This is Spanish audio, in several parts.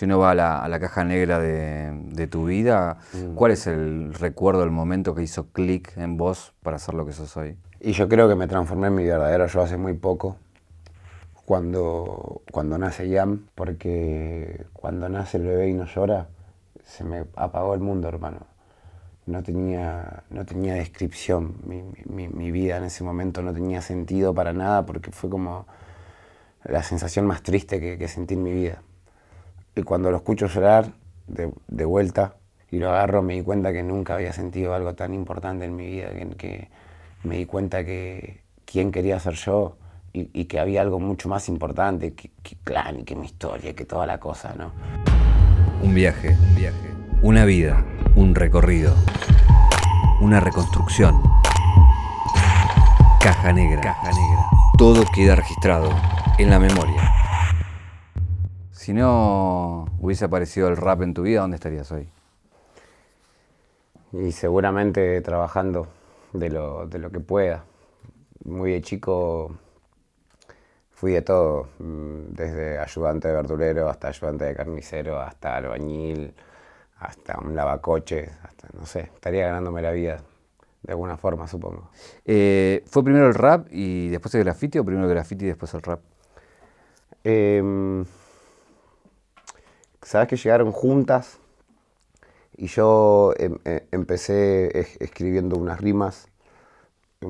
si uno va a la, caja negra de, tu vida, mm. ¿cuál es el recuerdo, el momento que hizo clic en vos para ser lo que sos hoy? Y yo creo que me transformé en mi verdadero yo hace muy poco, cuando, cuando nace Yam, porque cuando nace el bebé y no llora, se me apagó el mundo, hermano. No tenía, no tenía descripción mi, vida en ese momento, no tenía sentido para nada, porque fue como la sensación más triste que, sentí en mi vida. Y cuando lo escucho llorar de, de, vuelta y lo agarro, me di cuenta que nunca había sentido algo tan importante en mi vida, que, que me di cuenta que quién quería ser yo y, que había algo mucho más importante que, que Clan y que mi historia, que toda la cosa, ¿no? Un viaje, un viaje, una vida, un recorrido, una reconstrucción. Caja negra, caja negra. Todo queda registrado en la memoria. Si no hubiese aparecido el rap en tu vida, ¿dónde estarías hoy? Y seguramente trabajando de lo, de lo que pueda. Muy de chico fui de todo, mm, desde ayudante de verdulero hasta ayudante de carnicero, hasta albañil, hasta un lavacoches, hasta, no sé, estaría ganándome la vida de alguna forma, supongo. Eh, ¿Fue primero el rap y después el graffiti o primero el graffiti y después el rap? Em, Sabes que llegaron juntas y yo em, eh, empecé escribiendo unas rimas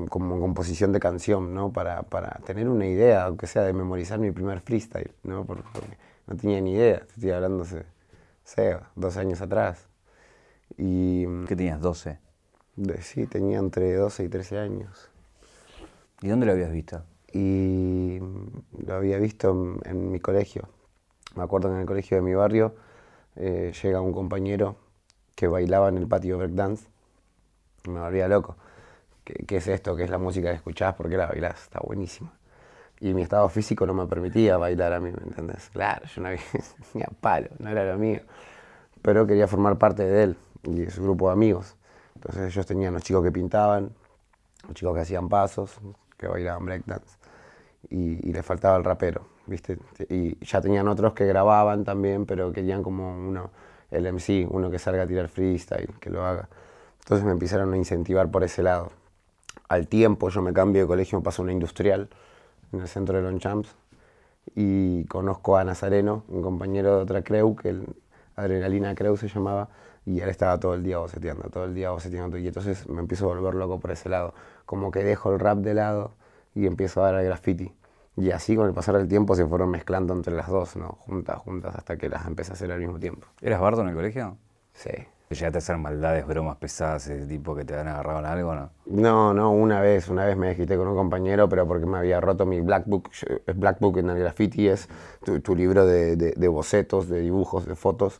como composición de canción, ¿no? Para, tener una idea, aunque sea de memorizar mi primer freestyle, ¿no? Porque, no tenía ni idea, estoy hablando hace, sé, dos años atrás. Y, ¿Qué tenías, 12? sí, tenía entre 12 y 13 años. ¿Y dónde lo habías visto? Y lo había visto en, mi colegio. Me acuerdo que en el colegio de mi barrio eh, llega un compañero que bailaba en el patio breakdance. Me volvía loco. ¿Qué, es esto? ¿Qué es la música que escuchás? ¿Por qué la bailás? Está buenísima. Y mi estado físico no me permitía bailar a mí, ¿me entendés? Claro, yo no había palo, no era lo mío. Pero quería formar parte de él y de su grupo de amigos. Entonces ellos tenían los chicos que pintaban, los chicos que hacían pasos, que bailaban breakdance. Y, y les faltaba el rapero, Y ya tenían otros que grababan también, pero querían como uno el MC, uno que salga a tirar freestyle, que lo haga. Entonces me empezaron a incentivar por ese lado. Al tiempo yo me cambio de colegio, me paso a una industrial en el centro de Lonchamps y conozco a Nazareno, un compañero de otra creu, que el Adrenalina Creu se llamaba, y él estaba todo el día boceteando, todo el día boceteando, y entonces me empiezo a volver loco por ese lado. Como que dejo el rap de lado y empiezo a dar al graffiti. Y así con el pasar del tiempo se fueron mezclando entre las dos, ¿no? Juntas, juntas, hasta que las empecé a hacer al mismo tiempo. ¿Eras bardo en el colegio? Sí. ¿Llegaste a hacer maldades, bromas pesadas, ese tipo que te han agarrado en algo, no? No, no, una vez, una vez me desquité con un compañero, pero porque me había roto mi Black Book. Black Book en el graffiti es tu, libro de, de, bocetos, de dibujos, de fotos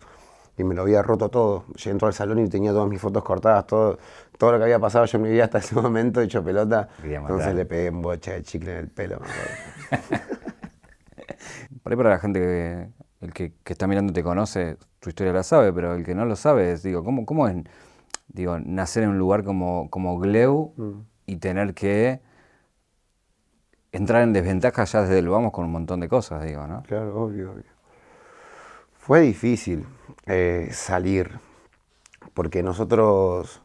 y me lo había roto todo. Yo entró al salón y tenía todas mis fotos cortadas, todo, todo lo que había pasado yo en mi vida hasta ese momento hecho pelota. Entonces le pegué un bocha de chicle en el pelo. Por ahí para la gente que, el que, está mirando te conoce, tu historia la sabe, pero el que no lo sabe, digo, ¿cómo, cómo es digo, nacer en un lugar como, como Gleu mm. y tener que entrar en desventaja ya desde el vamos con un montón de cosas, digo, ¿no? Claro, obvio, obvio. Fue difícil eh, salir, porque nosotros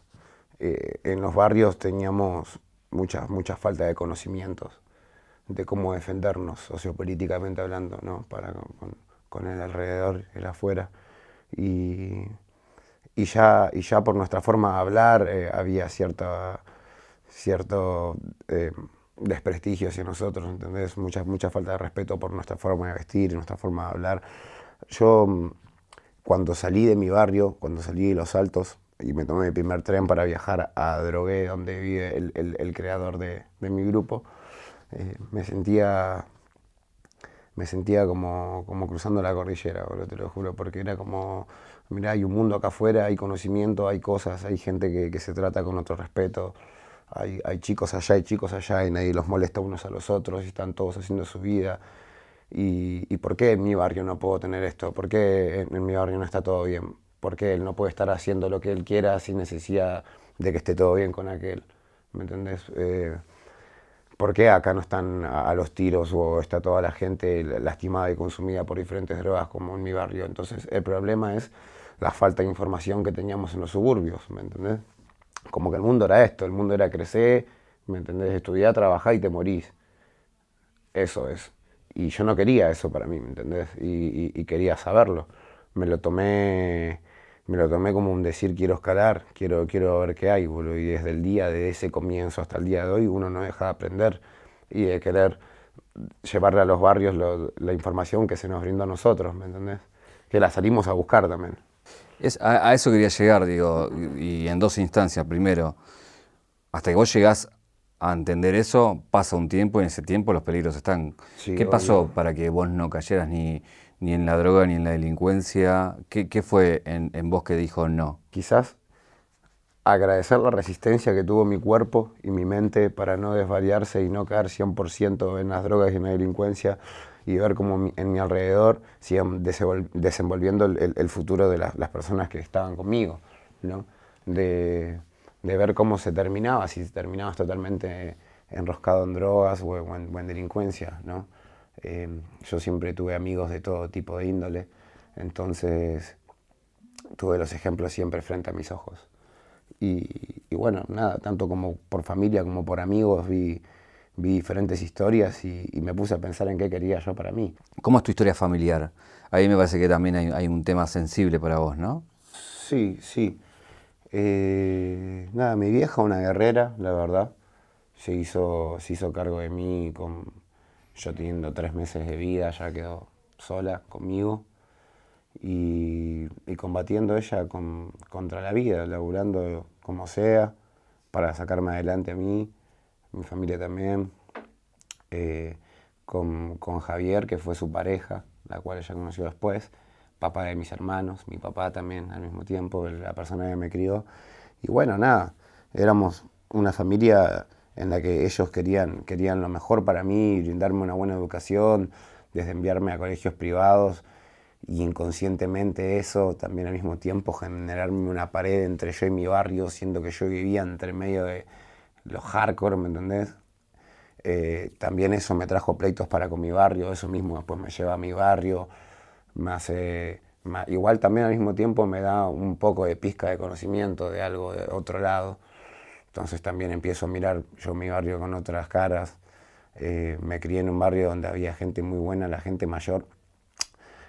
eh, en los barrios teníamos mucha, mucha falta de conocimientos de cómo defendernos sociopolíticamente hablando, ¿no? Para, con, el alrededor, el afuera. Y, y, ya, y ya por nuestra forma de hablar eh, había cierta, cierto desprestigio hacia nosotros, ¿entendés? Mucha, mucha falta de respeto por nuestra forma de vestir, nuestra forma de hablar. Yo, mm, cuando salí de mi barrio, cuando salí de Los Altos, y me tomé mi primer tren para viajar a Drogué, donde vive el, creador de, mi grupo, eh, me sentía me sentía como, como cruzando la cordillera, te lo juro, porque era como, mira, hay un mundo acá afuera, hay conocimiento, hay cosas, hay gente que, que se trata con otro respeto, hay, hay, chicos allá, hay chicos allá, y nadie los molesta unos a los otros, y están todos haciendo su vida. Y, por qué en mi barrio no puedo tener esto? ¿Por qué en, mi barrio no está todo bien? ¿Por qué él no puede estar haciendo lo que él quiera sin necesidad de que esté todo bien con aquel? ¿Me entendés? Eh, ¿Por qué acá no están a, los tiros o está toda la gente lastimada y consumida por diferentes drogas como en mi barrio? Entonces el problema es la falta de información que teníamos en los suburbios, ¿me entendés? Como que el mundo era esto, el mundo era crecer, ¿me entendés? Estudiar, trabajar y te morís. Eso es. Y yo no quería eso para mí, ¿me entendés? Y, quería saberlo. Me lo tomé me lo tomé como un decir quiero escalar, quiero, quiero ver qué hay, boludo. Y desde el día de ese comienzo hasta el día de hoy uno no deja de aprender y de querer llevarle a los barrios la información que se nos brinda a nosotros, ¿me entendés? Que la salimos a buscar también. Es, a, eso quería llegar, digo, y en dos instancias. Primero, hasta que vos llegás a entender eso, pasa un tiempo y en ese tiempo los peligros están. ¿Qué pasó para que vos no cayeras ni, ni en la droga ni en la delincuencia? ¿Qué, qué fue en, en, vos que dijo no? Quizás agradecer la resistencia que tuvo mi cuerpo y mi mente para no desvariarse y no caer 100% en las drogas y en la delincuencia y ver cómo en mi alrededor siguen desenvolviendo el, futuro de las personas que estaban conmigo, ¿no? de, ver cómo se terminaba, si terminabas totalmente enroscado en drogas o en, delincuencia. ¿no? Eh, yo siempre tuve amigos de todo tipo de índole, entonces tuve los ejemplos siempre frente a mis ojos. Y, y bueno, nada, tanto como por familia como por amigos vi vi diferentes historias y, me puse a pensar en qué quería yo para mí. ¿Cómo es tu historia familiar? Ahí me parece que también hay, un tema sensible para vos, ¿no? Sí, sí. Eh, nada, mi vieja, una guerrera, la verdad, se hizo, se hizo cargo de mí con yo teniendo tres meses de vida, ya quedó sola conmigo y, combatiendo ella contra la vida, laburando como sea para sacarme adelante a mí mi familia también, eh, con, Javier, que fue su pareja, la cual ella conoció después, papá de mis hermanos, mi papá también al mismo tiempo, la persona que me crió. Y bueno, nada, éramos una familia en la que ellos querían, querían lo mejor para mí, brindarme una buena educación, desde enviarme a colegios privados y inconscientemente eso también al mismo tiempo generarme una pared entre yo y mi barrio, siendo que yo vivía entre medio de los hardcore, ¿me entendés? Eh, también eso me trajo pleitos para con mi barrio, eso mismo después me lleva a mi barrio, me hace, igual también al mismo tiempo me da un poco de pizca de conocimiento de algo de otro lado, entonces también empiezo a mirar yo mi barrio con otras caras, eh, me crié en un barrio donde había gente muy buena, la gente mayor,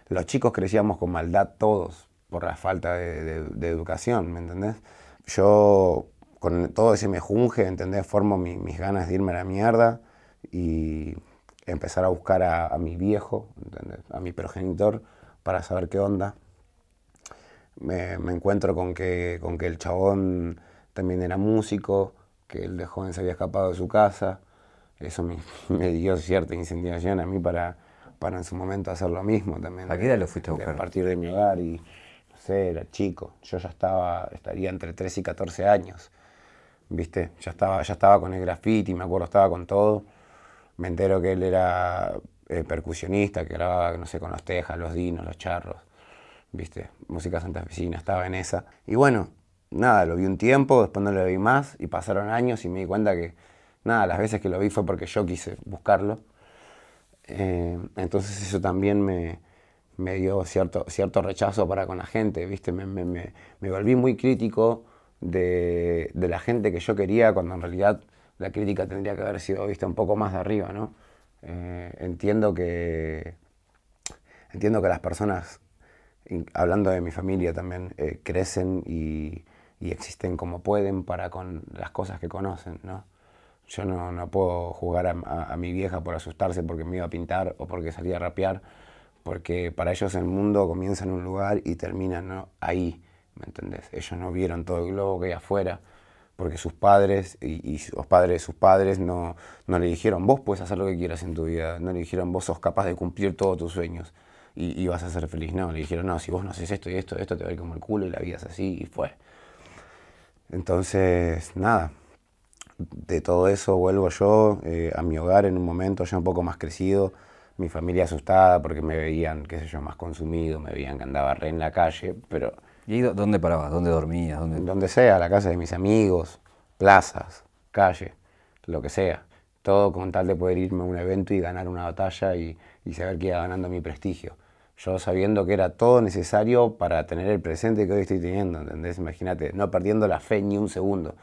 los chicos crecíamos con maldad todos por la falta de, de educación, ¿me entendés? Yo con todo ese mejunje, ¿entendés? Formo mis ganas de irme a la mierda y empezar a buscar a, mi viejo, A mi progenitor para saber qué onda. Me, encuentro con que, con que el chabón también era músico, que él de joven se había escapado de su casa. Eso me, dio cierta incentivación a mí para, para en su momento hacer lo mismo también. ¿A qué edad lo fuiste a buscar? A partir de mi hogar y, no sé, era chico. Yo ya estaba, estaría entre 13 y 14 años. ¿viste? Ya estaba, ya estaba con el graffiti, me acuerdo, estaba con todo. Me entero que él era eh, percusionista, que grababa, no sé, con los tejas, los dinos, los charros, ¿viste? Música santafesina, estaba en esa. Y bueno, nada, lo vi un tiempo, después no lo vi más y pasaron años y me di cuenta que, nada, las veces que lo vi fue porque yo quise buscarlo. Eh, entonces eso también me, me, dio cierto, cierto rechazo para con la gente, ¿viste? Me, me, me volví muy crítico de, la gente que yo quería, cuando en realidad la crítica tendría que haber sido vista un poco más de arriba, ¿no? Eh, entiendo que entiendo que las personas, hablando de mi familia también, eh, crecen y, existen como pueden para con las cosas que conocen, ¿no? Yo no, puedo jugar a, mi vieja por asustarse porque me iba a pintar o porque salía a rapear, porque para ellos el mundo comienza en un lugar y termina ¿no? ahí. ¿me entendés? Ellos no vieron todo el globo que hay afuera, porque sus padres y, los padres de sus padres no, no, le dijeron, vos puedes hacer lo que quieras en tu vida, no le dijeron, vos sos capaz de cumplir todos tus sueños y, vas a ser feliz, no, le dijeron, no, si vos no haces esto y esto, esto te va a ir como el culo y la vida es así y fue. Entonces, nada, de todo eso vuelvo yo eh, a mi hogar en un momento ya un poco más crecido, mi familia asustada porque me veían, qué sé yo, más consumido, me veían que andaba re en la calle, pero ¿Y dónde parabas? ¿Dónde dormías? ¿Dónde? Donde sea, la casa de mis amigos, plazas, calle, lo que sea. Todo con tal de poder irme a un evento y ganar una batalla y, y saber que iba ganando mi prestigio. Yo sabiendo que era todo necesario para tener el presente que hoy estoy teniendo, ¿entendés? Imagínate, no perdiendo la fe ni un segundo,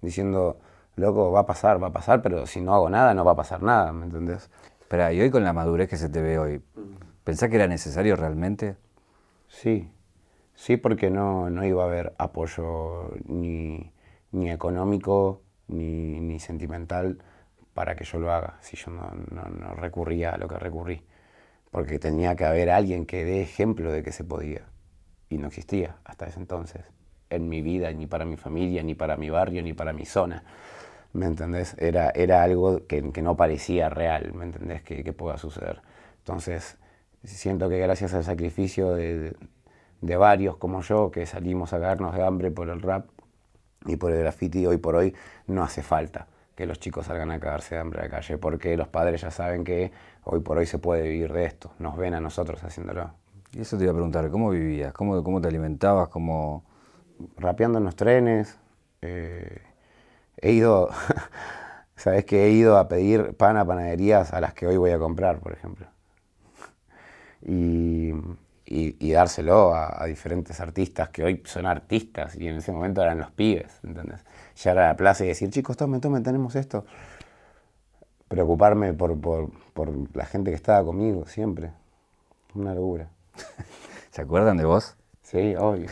diciendo, loco, va a pasar, va a pasar, pero si no hago nada, no va a pasar nada, ¿me entendés? Pero y hoy con la madurez que se te ve hoy, ¿pensás que era necesario realmente? Sí, sí, porque no, no iba a haber apoyo ni, ni económico ni, ni, sentimental para que yo lo haga, si yo no, no, no recurría a lo que recurrí. Porque tenía que haber alguien que dé ejemplo de que se podía. Y no existía hasta ese entonces, en mi vida, ni para mi familia, ni para mi barrio, ni para mi zona. ¿me entendés? Era, era algo que, que no parecía real, ¿me entendés? Que, que, pueda suceder. Entonces, siento que gracias al sacrificio de, de, varios como yo, que salimos a cagarnos de hambre por el rap y por el graffiti, hoy por hoy no hace falta que los chicos salgan a cagarse de hambre a la calle, porque los padres ya saben que hoy por hoy se puede vivir de esto, nos ven a nosotros haciéndolo. Y eso te iba a preguntar, ¿cómo vivías? ¿Cómo, cómo te alimentabas? ¿Cómo... Rapeando en los trenes. Eh, he ido, sabes que he ido a pedir pan a panaderías a las que hoy voy a comprar, por ejemplo. Y, y, y dárselo a, a, diferentes artistas que hoy son artistas y en ese momento eran los pibes, ¿entendés? Llegar a la plaza y decir, chicos, tomen, tomen, tenemos esto. Preocuparme por, por, por la gente que estaba conmigo siempre. Una locura. ¿Se acuerdan de vos? Sí, obvio.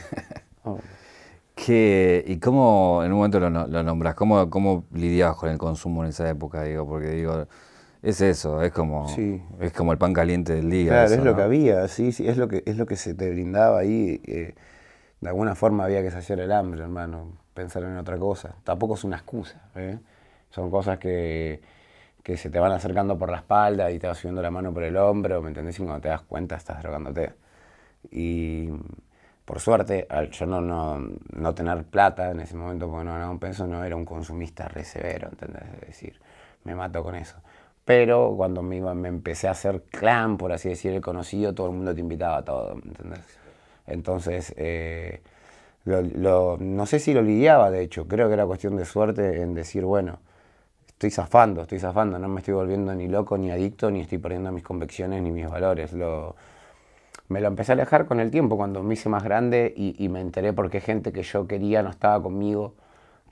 obvio. ¿Qué, ¿Y cómo en un momento lo, lo nombras? ¿Cómo, ¿Cómo lidiabas con el consumo en esa época? Digo, porque digo, es eso, es como, sí. es como el pan caliente del día. Claro, eso, es lo ¿no? que había, sí, sí, es lo que, es lo que se te brindaba ahí. Eh, de alguna forma había que saciar el hambre, hermano, pensar en otra cosa. Tampoco es una excusa, ¿eh? son cosas que, que se te van acercando por la espalda y te vas subiendo la mano por el hombro, ¿me entendés? Y cuando te das cuenta estás drogándote. Y por suerte, al yo no, no, no, tener plata en ese momento porque no ganaba un peso, no era un consumista re severo, ¿entendés? Es decir, me mato con eso. Pero cuando me, iba, me empecé a hacer clan, por así decir, el conocido, todo el mundo te invitaba a todo, ¿entendés? Entonces, eh, lo, no sé si lo lidiaba, de hecho, creo que era cuestión de suerte en decir, bueno, estoy zafando, estoy zafando, no me estoy volviendo ni loco, ni adicto, ni estoy perdiendo mis convicciones, ni mis valores. Lo, me lo empecé a alejar con el tiempo cuando me hice más grande y, me enteré por qué gente que yo quería no estaba conmigo,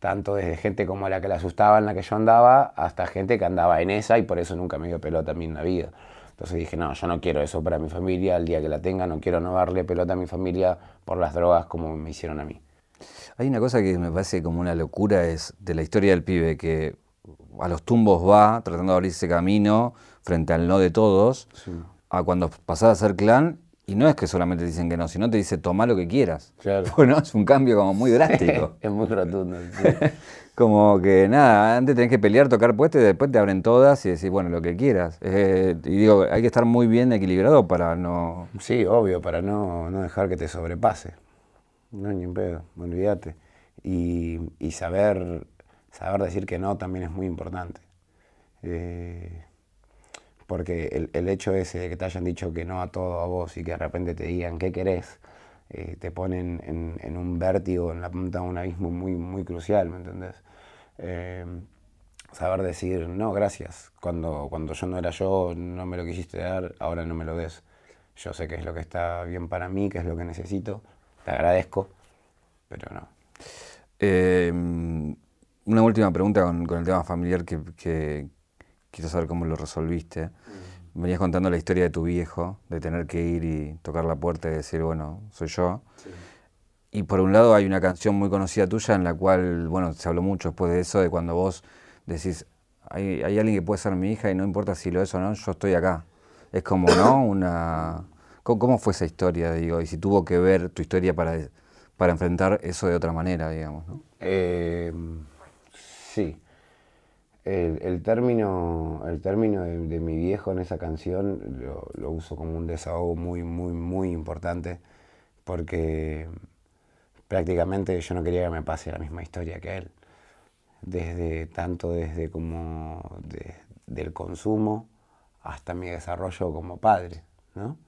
tanto desde gente como la que le asustaba en la que yo andaba, hasta gente que andaba en esa y por eso nunca me dio pelota a mí en la vida. Entonces dije, no, yo no quiero eso para mi familia, el día que la tenga, no quiero no darle pelota a mi familia por las drogas como me hicieron a mí. Hay una cosa que me parece como una locura, es de la historia del pibe, que a los tumbos va tratando de abrirse camino frente al no de todos, sí. a cuando pasás a ser clan y no es que solamente te dicen que no, sino te dice toma lo que quieras. Claro. Bueno, es un cambio como muy drástico. es muy rotundo. Sí. como que nada, antes tenés que pelear, tocar puestos y después te abren todas y decís, bueno, lo que quieras. Eh, y digo, hay que estar muy bien equilibrado para no. Sí, obvio, para no, no dejar que te sobrepase. No, ni en pedo, olvídate. Y, y saber, saber decir que no también es muy importante. Eh, porque el, el, hecho ese de que te hayan dicho que no a todo a vos y que de repente te digan qué querés, eh, te ponen en, en, un vértigo, en la punta de un abismo muy, muy crucial, ¿me entendés? Eh, saber decir, no, gracias, cuando, cuando yo no era yo, no me lo quisiste dar, ahora no me lo des. Yo sé que es lo que está bien para mí, que es lo que necesito, te agradezco, pero no. Eh, una última pregunta con, con el tema familiar que, quiero saber cómo lo resolviste. Mm. Venías contando la historia de tu viejo, de tener que ir y tocar la puerta y decir, bueno, soy yo. Sí. Y por un lado hay una canción muy conocida tuya en la cual, bueno, se habló mucho después de eso, de cuando vos decís, hay, hay alguien que puede ser mi hija y no importa si lo es o no, yo estoy acá. Es como, ¿no? Una... ¿Cómo, ¿Cómo, fue esa historia, digo? Y si tuvo que ver tu historia para, para enfrentar eso de otra manera, digamos, ¿no? Eh, sí. El, término, el término de, mi viejo en esa canción lo, uso como un desahogo muy, muy, muy importante porque prácticamente yo no quería que me pase la misma historia que él. Desde, tanto desde como de, del consumo hasta mi desarrollo como padre, ¿no?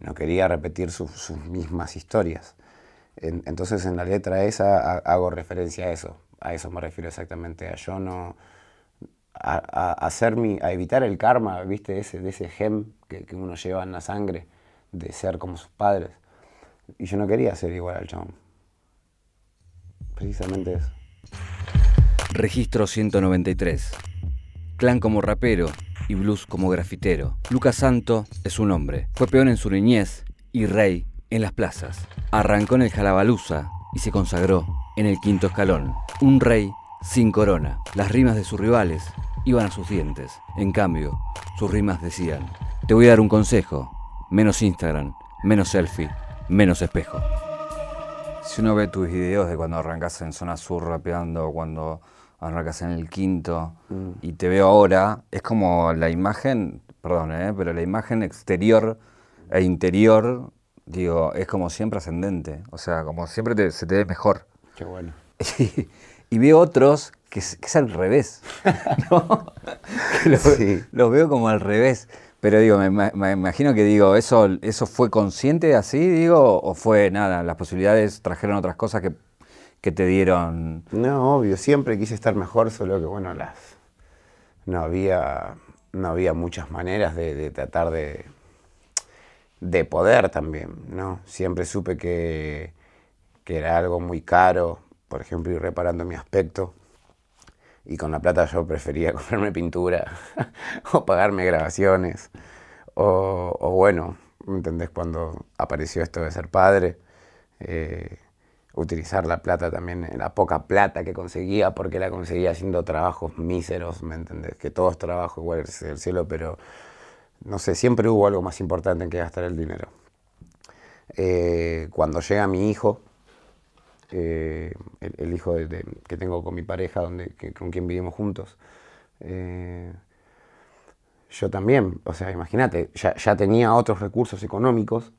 No quería repetir su, sus mismas historias. En, entonces en la letra esa hago referencia a eso, a eso me refiero exactamente, a yo no a, hacer mi, a evitar el karma, ¿viste? Ese, de ese gem que, que, uno lleva en la sangre, de ser como sus padres. Y yo no quería ser igual al chabón. Precisamente eso. Registro 193. Clan como rapero y blues como grafitero. Lucas Santo es un hombre. Fue peón en su niñez y rey en las plazas. Arrancó en el Jalabaluza y se consagró en el quinto escalón. Un rey sin corona. Las rimas de sus rivales iban a sus dientes. En cambio, sus rimas decían, te voy a dar un consejo, menos Instagram, menos selfie, menos espejo. Si uno ve tus videos de cuando arrancas en zona sur rapeando, cuando arrancas en el quinto, mm. y te veo ahora, es como la imagen, perdón, ¿eh? pero la imagen exterior e interior, digo, es como siempre ascendente. O sea, como siempre se te ve mejor. Qué bueno. y veo otros que es, al revés. ¿no? los, veo como al revés. Pero digo, me, imagino que digo, ¿eso, ¿eso fue consciente así, digo? ¿O fue nada? ¿Las posibilidades trajeron otras cosas que, que te dieron? No, obvio, siempre quise estar mejor, solo que bueno, las no había, no había muchas maneras de, tratar de, de poder también, ¿no? Siempre supe que, que era algo muy caro, por ejemplo, ir reparando mi aspecto y con la plata yo prefería comprarme pintura o pagarme grabaciones. O, bueno, ¿me entendés? Cuando apareció esto de ser padre, eh, utilizar la plata también, la poca plata que conseguía, porque la conseguía haciendo trabajos míseros, ¿me entendés? Que todo es trabajo, igual es el cielo, pero no sé, siempre hubo algo más importante en que gastar el dinero. Eh, cuando llega mi hijo, eh, el, hijo que tengo con mi pareja, donde, con quien vivimos juntos. Eh, yo también, o sea, imagínate, ya, tenía otros recursos económicos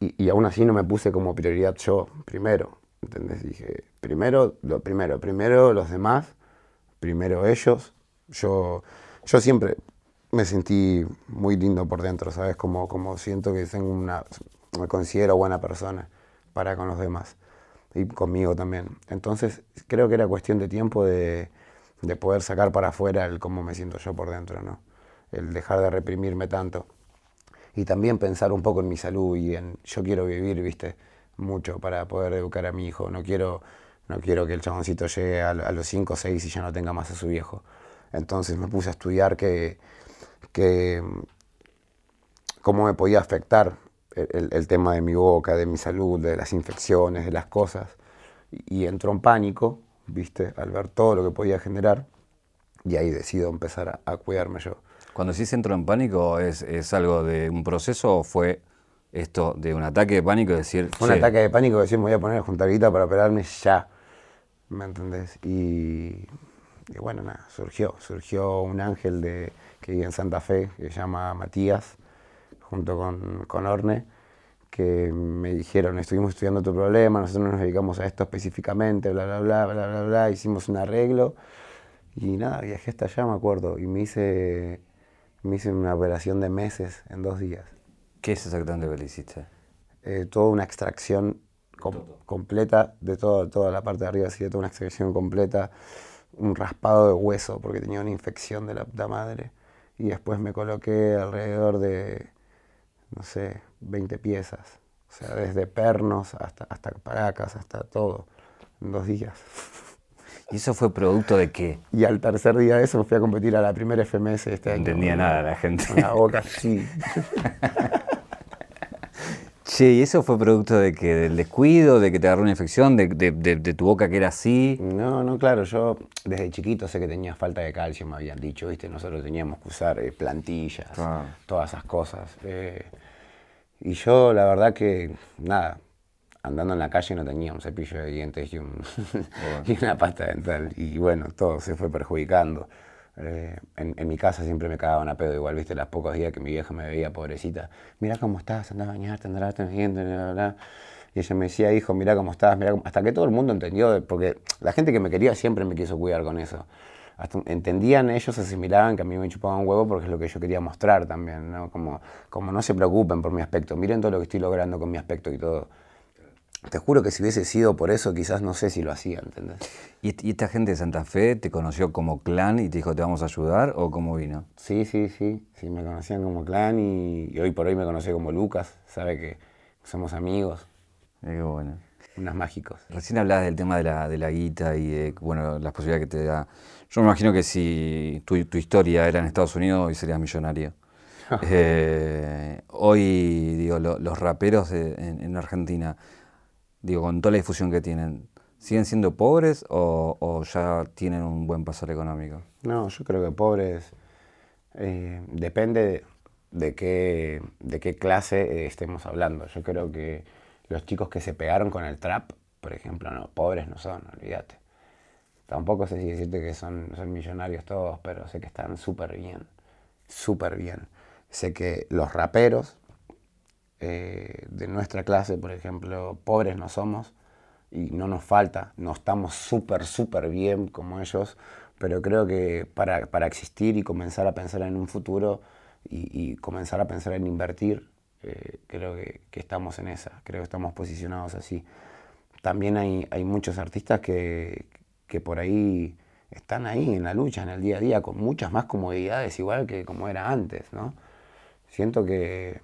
y, aún así no me puse como prioridad yo primero. ¿Entendés? Dije, primero, lo primero, primero los demás, primero ellos. Yo, yo siempre me sentí muy lindo por dentro, ¿sabes? Como, como siento que tengo una, me considero buena persona para con los demás y conmigo también. Entonces creo que era cuestión de tiempo de, de, poder sacar para afuera el cómo me siento yo por dentro, ¿no? El dejar de reprimirme tanto. Y también pensar un poco en mi salud y en yo quiero vivir, viste, mucho para poder educar a mi hijo. No quiero, no quiero que el chaboncito llegue a, los 5 o 6 y ya no tenga más a su viejo. Entonces me puse a estudiar que, que cómo me podía afectar el, tema de mi boca, de mi salud, de las infecciones, de las cosas. Y, entró en pánico, viste, al ver todo lo que podía generar. Y ahí decido empezar a, cuidarme yo. Cuando sí entró en pánico, ¿es, ¿es, algo de un proceso o fue esto de un ataque de pánico? Decir, un ataque de pánico, decir, me voy a poner a juntar para operarme ya. ¿Me entendés? Y, bueno, nada, surgió. Surgió un ángel de, que vive en Santa Fe, que se llama Matías, junto con, con Orne, que me dijeron, estuvimos estudiando tu problema, nosotros nos dedicamos a esto específicamente, bla, bla, bla, bla, bla, bla, hicimos un arreglo y nada, viajé hasta allá, me acuerdo, y me hice, me hice una operación de meses en dos días. ¿Qué es exactamente lo que le hiciste? Eh, toda una extracción completa de todo, toda la parte de arriba, así de toda una extracción completa, un raspado de hueso porque tenía una infección de la puta madre. Y después me coloqué alrededor de no sé, 20 piezas. O sea, desde pernos hasta, hasta paracas, hasta todo, en dos días. ¿Y eso fue producto de qué? Y al tercer día de eso me fui a competir a la primera FMS este año. No entendía nada la gente. Una boca sí. Che, ¿y eso fue producto de que del descuido, de que te agarró una infección, de, de, tu boca que era así? No, no, claro, yo desde chiquito sé que tenía falta de calcio, me habían dicho, ¿viste? Nosotros teníamos que usar eh, plantillas, todas esas cosas. Eh, y yo, la verdad que, nada, andando en la calle no tenía un cepillo de dientes y, una pasta dental. Y bueno, todo se fue perjudicando. Eh, en, mi casa siempre me cagaban a pedo, igual, viste, los pocos días que mi vieja me veía, pobrecita. Mira cómo estás, anda a bañarte, anda a dientes, bla, bla. Y ella me decía, hijo, mira cómo estás, mira Hasta que todo el mundo entendió, porque la gente que me quería siempre me quiso cuidar con eso entendían ellos, asimilaban que a mí me chupaban un huevo porque es lo que yo quería mostrar también, ¿no? Como, como no se preocupen por mi aspecto, miren todo lo que estoy logrando con mi aspecto y todo. te juro que si hubiese sido por eso, quizás no sé si lo hacía, ¿entendés? ¿Y, esta gente de Santa Fe te conoció como clan y te dijo, te vamos a ayudar o cómo vino? Sí, sí, sí, sí, me conocían como clan y, hoy por hoy me conocí como Lucas, sabe que somos amigos. qué bueno. Unas mágicos. Recién hablabas del tema de la, de la guita y de, bueno, las posibilidades que te da. Yo me imagino que si tu, tu historia era en Estados Unidos, hoy serías millonario. Eh, hoy, digo, los raperos en, Argentina, digo, con toda la difusión que tienen, ¿siguen siendo pobres o, ya tienen un buen pasar económico? No, yo creo que pobres eh, depende de qué, de qué clase eh, estemos hablando. Yo creo que los chicos que se pegaron con el trap, por ejemplo, no, pobres no son, olvídate. Tampoco sé si decirte que son, son millonarios todos, pero sé que están súper bien, súper bien. Sé que los raperos eh, de nuestra clase, por ejemplo, pobres no somos y no nos falta, no estamos súper, súper bien como ellos, pero creo que para, existir y comenzar a pensar en un futuro y, comenzar a pensar en invertir, eh, creo que, estamos en esa, creo que estamos posicionados así. También hay, hay muchos artistas que, que por ahí están ahí en la lucha, en el día a día, con muchas más comodidades, igual que como era antes, ¿no? Siento que,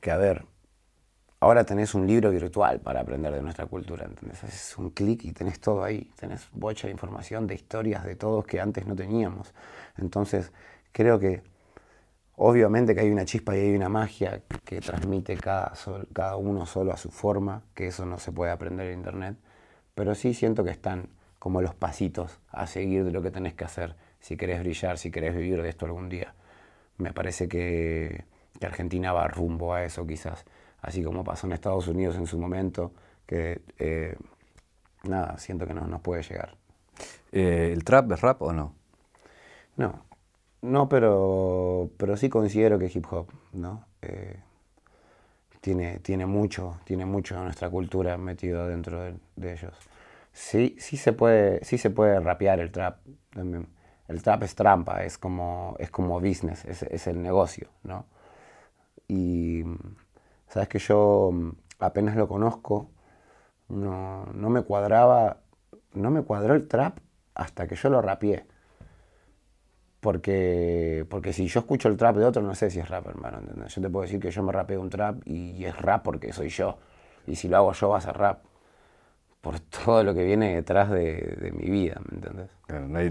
que a ver, ahora tenés un libro virtual para aprender de nuestra cultura, ¿entendés? Es un clic y tenés todo ahí, tenés bocha de información, de historias, de todos que antes no teníamos. Entonces, creo que obviamente que hay una chispa y hay una magia que transmite cada, cada uno solo a su forma, que eso no se puede aprender en internet, pero sí siento que están como los pasitos a seguir de lo que tenés que hacer si querés brillar, si querés vivir de esto algún día me parece que, Argentina va rumbo a eso quizás, así como pasó en Estados Unidos en su momento, que eh, nada, siento que no nos puede llegar. Eh, ¿El trap es rap o no? No, no, pero, pero sí considero que hip hop, ¿no? Eh, tiene, tiene mucho, tiene mucho de nuestra cultura metido dentro de, ellos. Sí, sí se puede, sí se puede rapear el trap el trap es trampa, es como, es como business, es, el negocio, ¿no? Y sabes que yo mm, apenas lo conozco, no, me cuadraba, no me cuadró el trap hasta que yo lo rapié. Porque, porque si yo escucho el trap de otro, no sé si es rap, hermano. Yo te puedo decir que yo me rapeo un trap y es rap porque soy yo. Y si lo hago yo, va a ser rap por todo lo que viene detrás de, mi vida, ¿me entendés?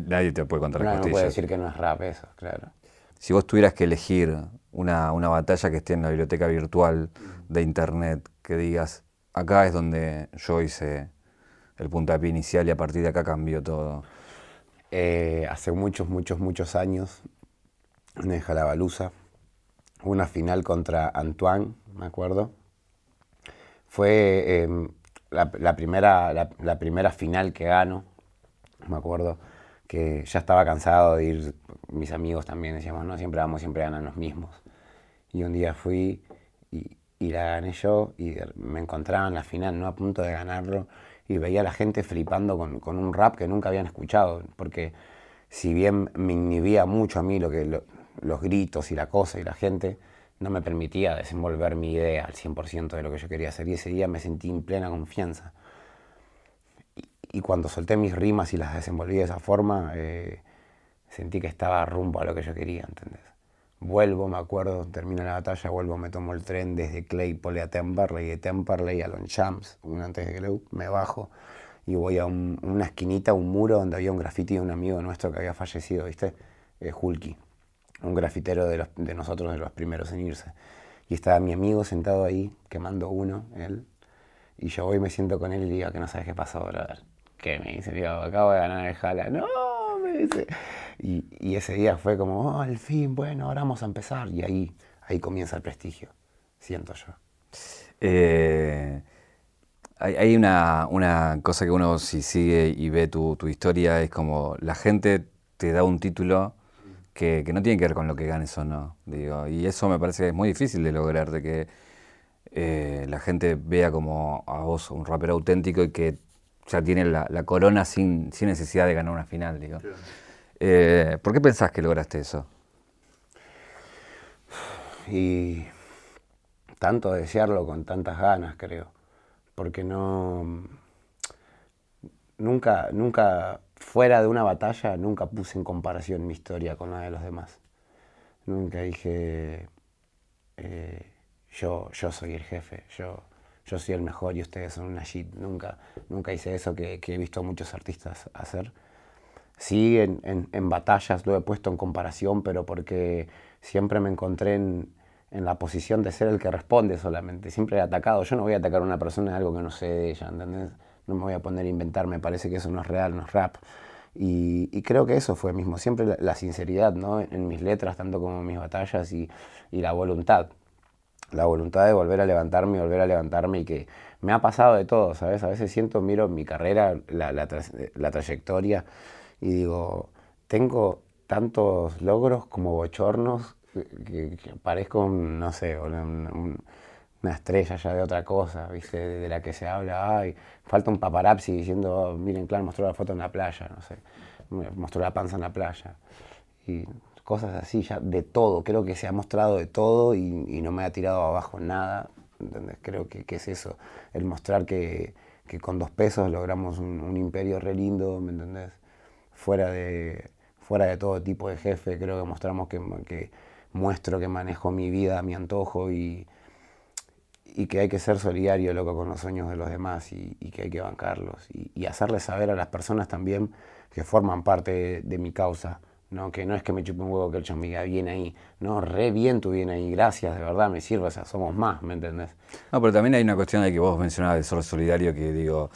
nadie, te puede contar no, No puede decir que no es rap eso, claro. Si vos tuvieras que elegir una, batalla que esté en la biblioteca virtual de internet, que digas, acá es donde yo hice el puntapié inicial y a partir de acá cambió todo. Eh, hace muchos, muchos, muchos años, en el Jalabaluza, una final contra Antoine, me acuerdo. Fue em, la, primera, la, primera final que gano, me acuerdo que ya estaba cansado de ir, mis amigos también decíamos, no, siempre vamos, siempre ganan los mismos. Y un día fui y, la gané yo y me encontraba en la final, ¿no? A punto de ganarlo y veía a la gente flipando con, un rap que nunca habían escuchado, porque si bien me inhibía mucho a mí lo que, los gritos y la cosa y la gente, no me permitía desenvolver mi idea al 100% de lo que yo quería hacer y ese día me sentí en plena confianza. Y, cuando solté mis rimas y las desenvolví de esa forma, eh, sentí que estaba rumbo a lo que yo quería, ¿entendés? Vuelvo, me acuerdo, termino la batalla, vuelvo, me tomo el tren desde Claypole a Temperley, de Temperley a Longchamps, un antes de Claypole, me bajo y voy a una esquinita, un muro donde había un grafiti de un amigo nuestro que había fallecido, ¿viste? Eh, Hulky un grafitero de, de, nosotros, de los primeros en irse. Y estaba mi amigo sentado ahí, quemando uno, él. Y yo voy y me siento con él y digo, que no sabes qué pasó, brother. ¿Qué me dice? Digo, acabo de ganar el jala. No, me dice. Y, y, ese día fue como, oh, al fin, bueno, ahora vamos a empezar. Y ahí, ahí comienza el prestigio, siento yo. Eh, hay, hay una, una, cosa que uno si sigue y ve tu, tu historia, es como la gente te da un título que, no tiene que ver con lo que ganes o no. Digo, y eso me parece que es muy difícil de lograr, de que eh, la gente vea como a vos un rapero auténtico y que ya tiene la, corona sin, sin, necesidad de ganar una final. Digo. Eh, ¿Por qué pensás que lograste eso? Y tanto desearlo con tantas ganas, creo. porque no... Nunca, nunca, fuera de una batalla, nunca puse en comparación mi historia con la de los demás. Nunca dije, eh, yo, yo soy el jefe, yo, yo soy el mejor y ustedes son una shit. Nunca, nunca hice eso que, he visto a muchos artistas hacer. Sí, en, en, batallas lo he puesto en comparación, pero porque siempre me encontré en, en, la posición de ser el que responde solamente. Siempre he atacado. Yo no voy a atacar a una persona de algo que no sé de ella, ¿entendés? No me voy a poner a inventar, me parece que eso no es real, no es rap. Y, creo que eso fue mismo, siempre la, sinceridad ¿no? en mis letras, tanto como en mis batallas y, y la voluntad la voluntad de volver a levantarme y volver a levantarme y que me ha pasado de todo, ¿sabes? A veces siento, miro mi carrera, la, la, trayectoria y digo, tengo tantos logros como bochornos que, parezco, no sé, una estrella ya de otra cosa, ¿viste? De, la que se habla, ay, falta un paparazzi diciendo, oh, miren, claro, mostró la foto en la playa, no sé, mostró la panza en la playa. Y cosas así, ya de todo. Creo que se ha mostrado de todo y, no me ha tirado abajo nada. ¿entendés? Creo que, es eso, el mostrar que, con dos pesos logramos un, imperio re lindo, ¿me entendés? Fuera de, fuera de todo tipo de jefe, creo que mostramos que, muestro que manejo mi vida a mi antojo y, y que hay que ser solidario, loco, con los sueños de los demás y, que hay que bancarlos y, hacerles saber a las personas también que forman parte de mi causa no, que no es que me chupe un huevo que el chombiga bien ahí. No, re bien tú bien ahí, gracias, de verdad me sirve, o sea, somos más, ¿me entendés? No, pero también hay una cuestión de que vos mencionabas de ser solidario, que digo,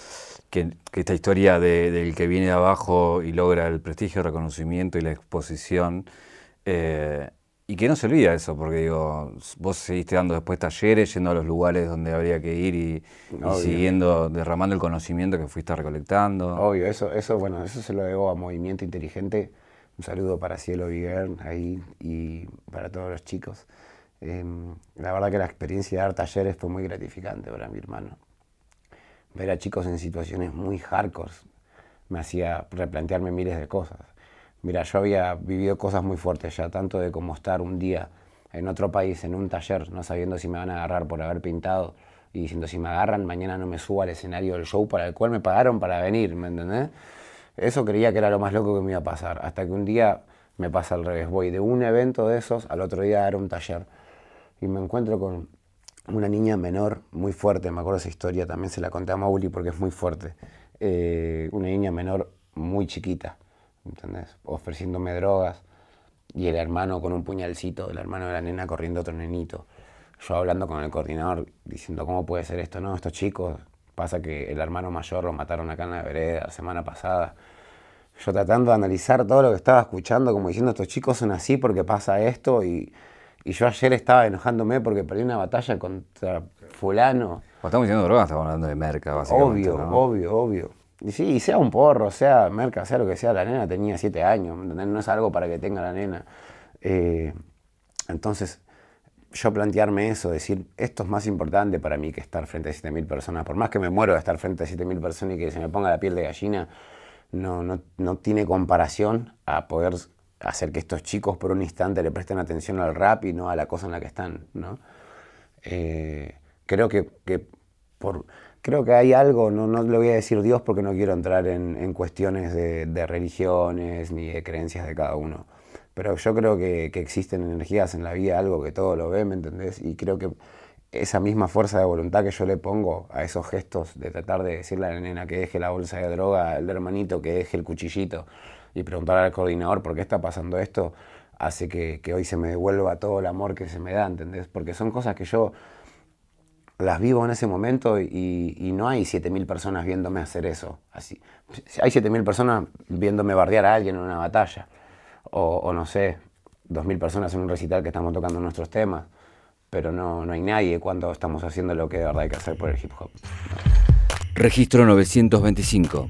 que, esta historia del que viene de abajo y logra el prestigio, el reconocimiento y la exposición, eh, y que no se olvida eso, porque digo, vos seguiste dando después talleres, yendo a los lugares donde habría que ir y, siguiendo, derramando el conocimiento que fuiste recolectando. Obvio, eso, eso, bueno, eso se lo debo a Movimiento Inteligente un saludo para Cielo Viguer ahí y para todos los chicos. Em, la verdad que la experiencia de dar talleres fue muy gratificante para mi hermano. Ver a chicos en situaciones muy hardcore me hacía replantearme miles de cosas. Mira, yo había vivido cosas muy fuertes ya, tanto de como estar un día en otro país, en un taller, no sabiendo si me van a agarrar por haber pintado y diciendo si me agarran, mañana no me subo al escenario del show para el cual me pagaron para venir, ¿me entendés? Eso creía que era lo más loco que me iba a pasar, hasta que un día me pasa al revés. Voy de un evento de esos al otro día era un taller y me encuentro con una niña menor muy fuerte, me acuerdo esa historia, también se la conté a Mauli porque es muy fuerte. Eh, una niña menor muy chiquita, ¿entendés? Ofreciéndome drogas y el hermano con un puñalcito, el hermano de la nena corriendo otro nenito. Yo hablando con el coordinador diciendo, ¿cómo puede ser esto? No, estos chicos Pasa que el hermano mayor lo mataron acá en la vereda la semana pasada. Yo tratando de analizar todo lo que estaba escuchando, como diciendo, estos chicos son así porque pasa esto. Y, yo ayer estaba enojándome porque perdí una batalla contra fulano. estamos diciendo drogas, estamos hablando de merca, básicamente. Obvio, obvio, obvio. Y sí, sea un porro, sea merca, sea lo que sea, la nena tenía siete años, No es algo para que tenga la nena. Eh, entonces, yo plantearme eso, decir, esto es más importante para mí que estar frente a 7.000 personas, por más que me muero de estar frente a 7.000 personas y que se me ponga la piel de gallina, no, no, no, tiene comparación a poder hacer que estos chicos por un instante le presten atención al rap y no a la cosa en la que están. ¿no? Eh, creo que, que, por, creo que hay algo, no, no le voy a decir Dios porque no quiero entrar en, en cuestiones de, de religiones ni de creencias de cada uno pero yo creo que, existen energías en la vida, algo que todo lo ve, ¿me entendés? Y creo que esa misma fuerza de voluntad que yo le pongo a esos gestos de tratar de decirle a la nena que deje la bolsa de droga, al hermanito que deje el cuchillito y preguntar al coordinador por qué está pasando esto, hace que, hoy se me devuelva todo el amor que se me da, ¿entendés? Porque son cosas que yo las vivo en ese momento y, no hay 7.000 personas viéndome hacer eso. Así. Hay 7.000 personas viéndome bardear a alguien en una batalla o, no sé, 2.000 personas en un recital que estamos tocando nuestros temas, pero no, no hay nadie cuando estamos haciendo lo que de verdad hay que hacer por el hip hop. Registro 925.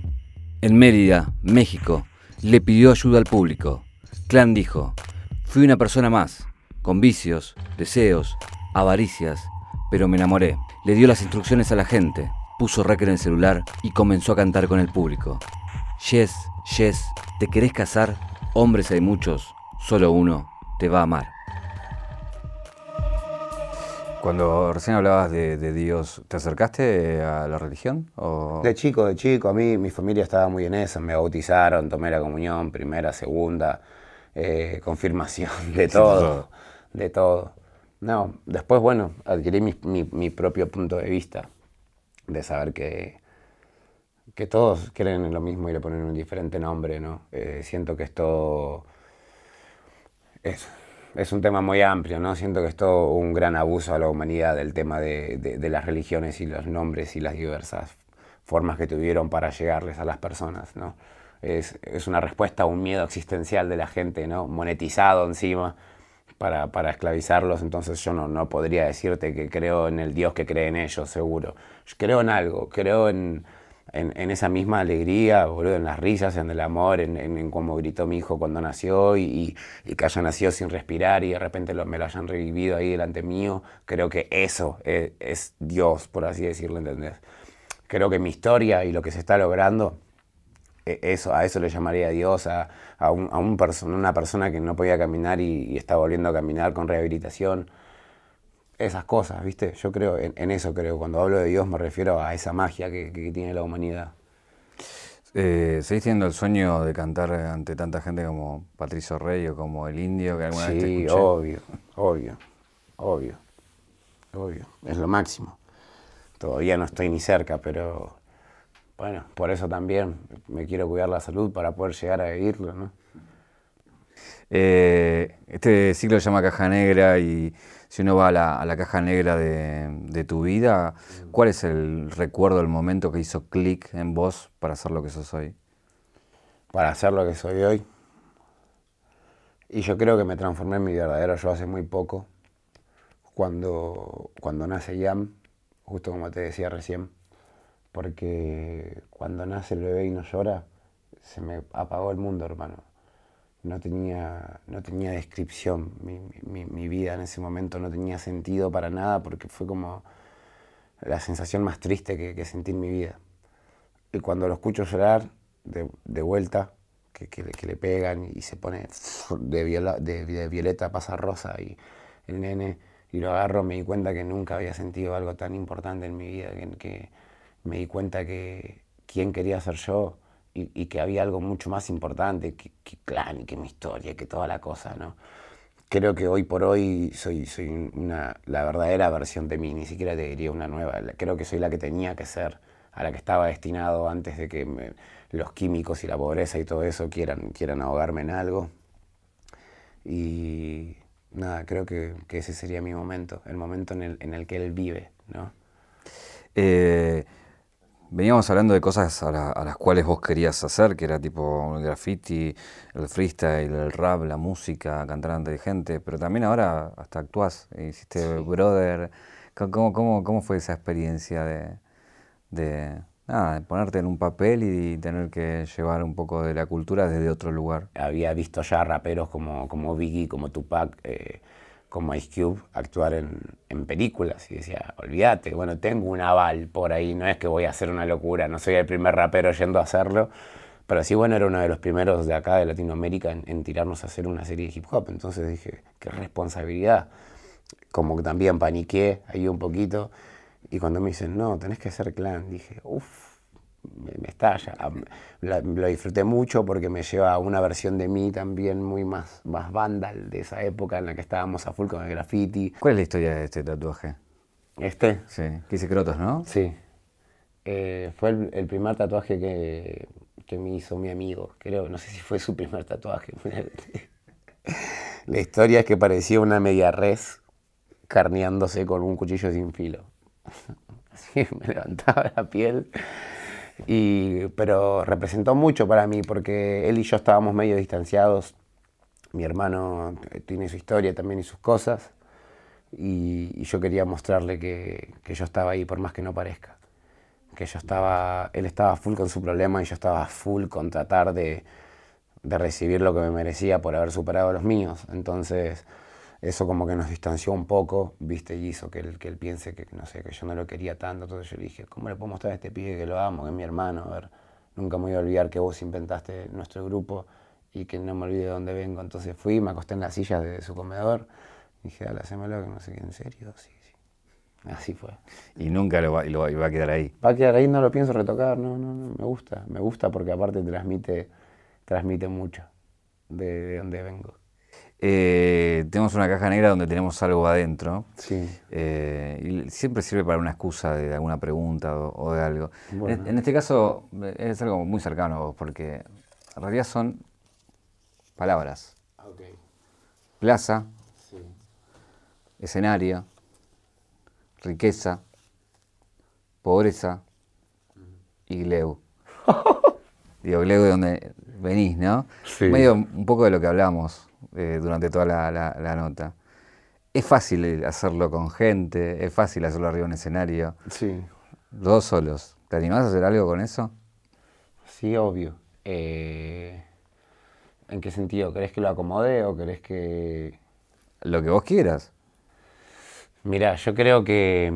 En Mérida, México, le pidió ayuda al público. Clan dijo, fui una persona más, con vicios, deseos, avaricias, pero me enamoré. Le dio las instrucciones a la gente, puso rec en el celular y comenzó a cantar con el público. Yes, yes, ¿te querés casar? Hombres hay muchos, solo uno te va a amar. Cuando recién hablabas de, Dios, ¿te acercaste a la religión? O? De chico, de chico. A mí mi familia estaba muy en eso. Me bautizaron, tomé la comunión, primera, segunda, eh, confirmación, de todo, de todo. No, después, bueno, adquirí mi, propio punto de vista, de saber que, que todos creen en lo mismo y le ponen un diferente nombre, ¿no? Eh, siento que esto es es un tema muy amplio, ¿no? Siento que es todo un gran abuso a la humanidad del tema de, las religiones y los nombres y las diversas formas que tuvieron para llegarles a las personas, ¿no? Es, una respuesta a un miedo existencial de la gente, ¿no? Monetizado encima para, para esclavizarlos, entonces yo no, no podría decirte que creo en el Dios que cree en ellos, seguro. creo en algo, creo en en, esa misma alegría, en las risas, en el amor, en, cómo gritó mi hijo cuando nació y, que haya nacido sin respirar y de repente me lo hayan revivido ahí delante mío. Creo que eso es, Dios, por así decirlo, ¿entendés? Creo que mi historia y lo que se está logrando, e, eso, a eso le llamaría Dios, a, a, un, a un una persona que no podía caminar y, y está volviendo a caminar con rehabilitación esas cosas, ¿viste? Yo creo, en, eso creo. Cuando hablo de Dios me refiero a esa magia que, tiene la humanidad. Eh, ¿Seguís teniendo el sueño de cantar ante tanta gente como Patricio Rey o como El Indio que alguna vez te escuché? obvio, obvio, obvio, obvio. Es lo máximo. Todavía no estoy ni cerca, pero bueno, por eso también me quiero cuidar la salud para poder llegar a vivirlo, ¿no? Eh, este ciclo se llama Caja Negra y si uno va a la, caja negra de, tu vida, ¿cuál es el recuerdo, el momento que hizo clic en vos para hacer lo que sos hoy? Para hacer lo que soy hoy. Y yo creo que me transformé en mi verdadero yo hace muy poco, cuando, cuando nace Yam, justo como te decía recién, porque cuando nace el bebé y no llora, se me apagó el mundo, hermano no tenía, no tenía descripción. Mi, vida en ese momento no tenía sentido para nada porque fue como la sensación más triste que, sentí en mi vida. Y cuando lo escucho llorar de, vuelta, que, le, pegan y se pone de, de, violeta pasa rosa y el nene, y lo agarro, me di cuenta que nunca había sentido algo tan importante en mi vida, que, que me di cuenta que quién quería ser yo y, que había algo mucho más importante que, que Clan y que mi historia, que toda la cosa, ¿no? Creo que hoy por hoy soy, soy una, la verdadera versión de mí, ni siquiera te diría una nueva, creo que soy la que tenía que ser, a la que estaba destinado antes de que los químicos y la pobreza y todo eso quieran, quieran ahogarme en algo. Y nada, creo que, que ese sería mi momento, el momento en el, en el que él vive, ¿no? Eh, Veníamos hablando de cosas a, las cuales vos querías hacer, que era tipo el graffiti, el freestyle, el rap, la música, cantar ante gente, pero también ahora hasta actuás, hiciste Brother. ¿Cómo, cómo, cómo fue esa experiencia de, de, ponerte en un papel y tener que llevar un poco de la cultura desde otro lugar? Había visto ya raperos como, como Biggie, como Tupac. Eh, como Ice Cube actuar en, en, películas y decía, olvídate, bueno, tengo un aval por ahí, no es que voy a hacer una locura, no soy el primer rapero yendo a hacerlo, pero sí, bueno, era uno de los primeros de acá de Latinoamérica en, tirarnos a hacer una serie de hip hop, entonces dije, qué responsabilidad, como que también paniqué ahí un poquito, y cuando me dicen, no, tenés que ser clan, dije, uff, me, estalla. Lo, disfruté mucho porque me lleva a una versión de mí también muy más, más vandal de esa época en la que estábamos a full con el graffiti. ¿Cuál es la historia de este tatuaje? ¿Este? Sí, que hice crotos, ¿no? Sí. Eh, fue el, primer tatuaje que, que, me hizo mi amigo. Creo, no sé si fue su primer tatuaje. la historia es que parecía una media res carneándose con un cuchillo sin filo. Así me levantaba la piel pero representó mucho para mí porque él y yo estábamos medio distanciados. Mi hermano tiene su historia también y sus cosas. Y, yo quería mostrarle que, yo estaba ahí por más que no parezca. Que yo estaba, él estaba full con su problema y yo estaba full con tratar de, de recibir lo que me merecía por haber superado los míos. Entonces, eso como que nos distanció un poco, viste, y hizo que él, que él piense que, no sé, que yo no lo quería tanto. Entonces yo le dije, ¿cómo le puedo mostrar a este pibe que lo amo, que es mi hermano? A ver, nunca me voy a olvidar que vos inventaste nuestro grupo y que no me olvide de dónde vengo. Entonces fui, me acosté en la silla de su comedor, dije, dale, hacémelo, que no sé qué, en serio, sí, sí. Así fue. Y nunca lo va, lo va a quedar ahí. Va a quedar ahí, no lo pienso retocar, no, no, no, me gusta. Me gusta porque aparte transmite, transmite mucho de, donde vengo. Eh, tenemos una caja negra donde tenemos algo adentro. Sí. Eh, y siempre sirve para una excusa de alguna pregunta o, de algo. En, este caso es algo muy cercano porque en realidad son palabras. Plaza, escenario, riqueza, pobreza y Gleu. Digo, Gleu de donde venís, ¿no? Sí. Medio un poco de lo que hablamos eh, durante toda la, nota. Es fácil hacerlo con gente, es fácil hacerlo arriba en escenario. Sí. Dos solos. ¿Te animás a hacer algo con eso? Sí, obvio. Eh, ¿En qué sentido? ¿Querés que lo acomode o querés que...? Lo que vos quieras. Mira, yo creo que.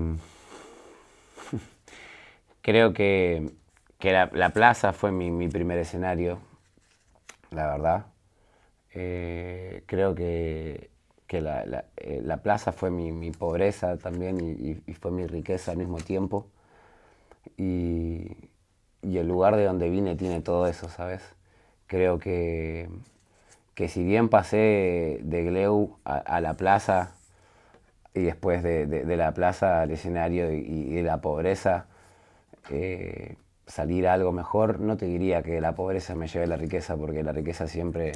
creo que, la, plaza fue mi, primer escenario, la verdad. Eh, creo que, eh, la, plaza fue mi, pobreza también y, fue mi riqueza al mismo tiempo. Y, el lugar de donde vine tiene todo eso, ¿sabes? Creo que, que si bien pasé de Gleu a la plaza y después de, la plaza al escenario y, la pobreza, eh, salir a algo mejor, no te diría que la pobreza me lleve la riqueza, porque la riqueza siempre,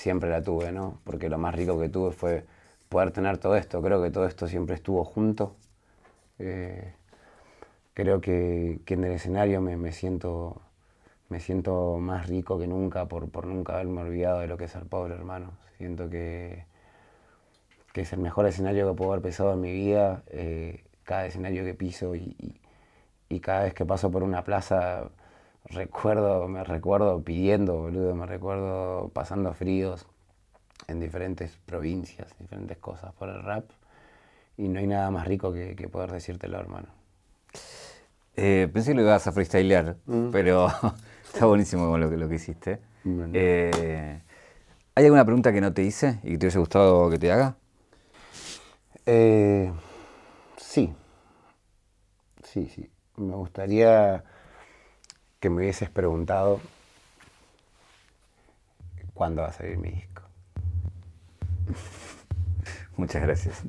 siempre la tuve, ¿no? Porque lo más rico que tuve fue poder tener todo esto. Creo que todo esto siempre estuvo junto. Eh, creo que, en el escenario me, siento, me siento más rico que nunca por, por nunca haberme olvidado de lo que es ser pobre, hermano. Siento que que es el mejor escenario que puedo haber pisado en mi vida. Eh, cada escenario que piso y, cada vez que paso por una plaza recuerdo, me recuerdo pidiendo, boludo, me recuerdo pasando fríos en diferentes provincias, diferentes cosas por el rap. Y no hay nada más rico que, poder decírtelo, hermano. Eh, pensé que lo ibas a freestylear, mm. pero está buenísimo lo, lo que hiciste. Eh, ¿Hay alguna pregunta que no te hice y que te hubiese gustado que te haga? Eh, sí, sí, sí. Me gustaría que me hubieses preguntado cuándo va a salir mi disco. Muchas gracias.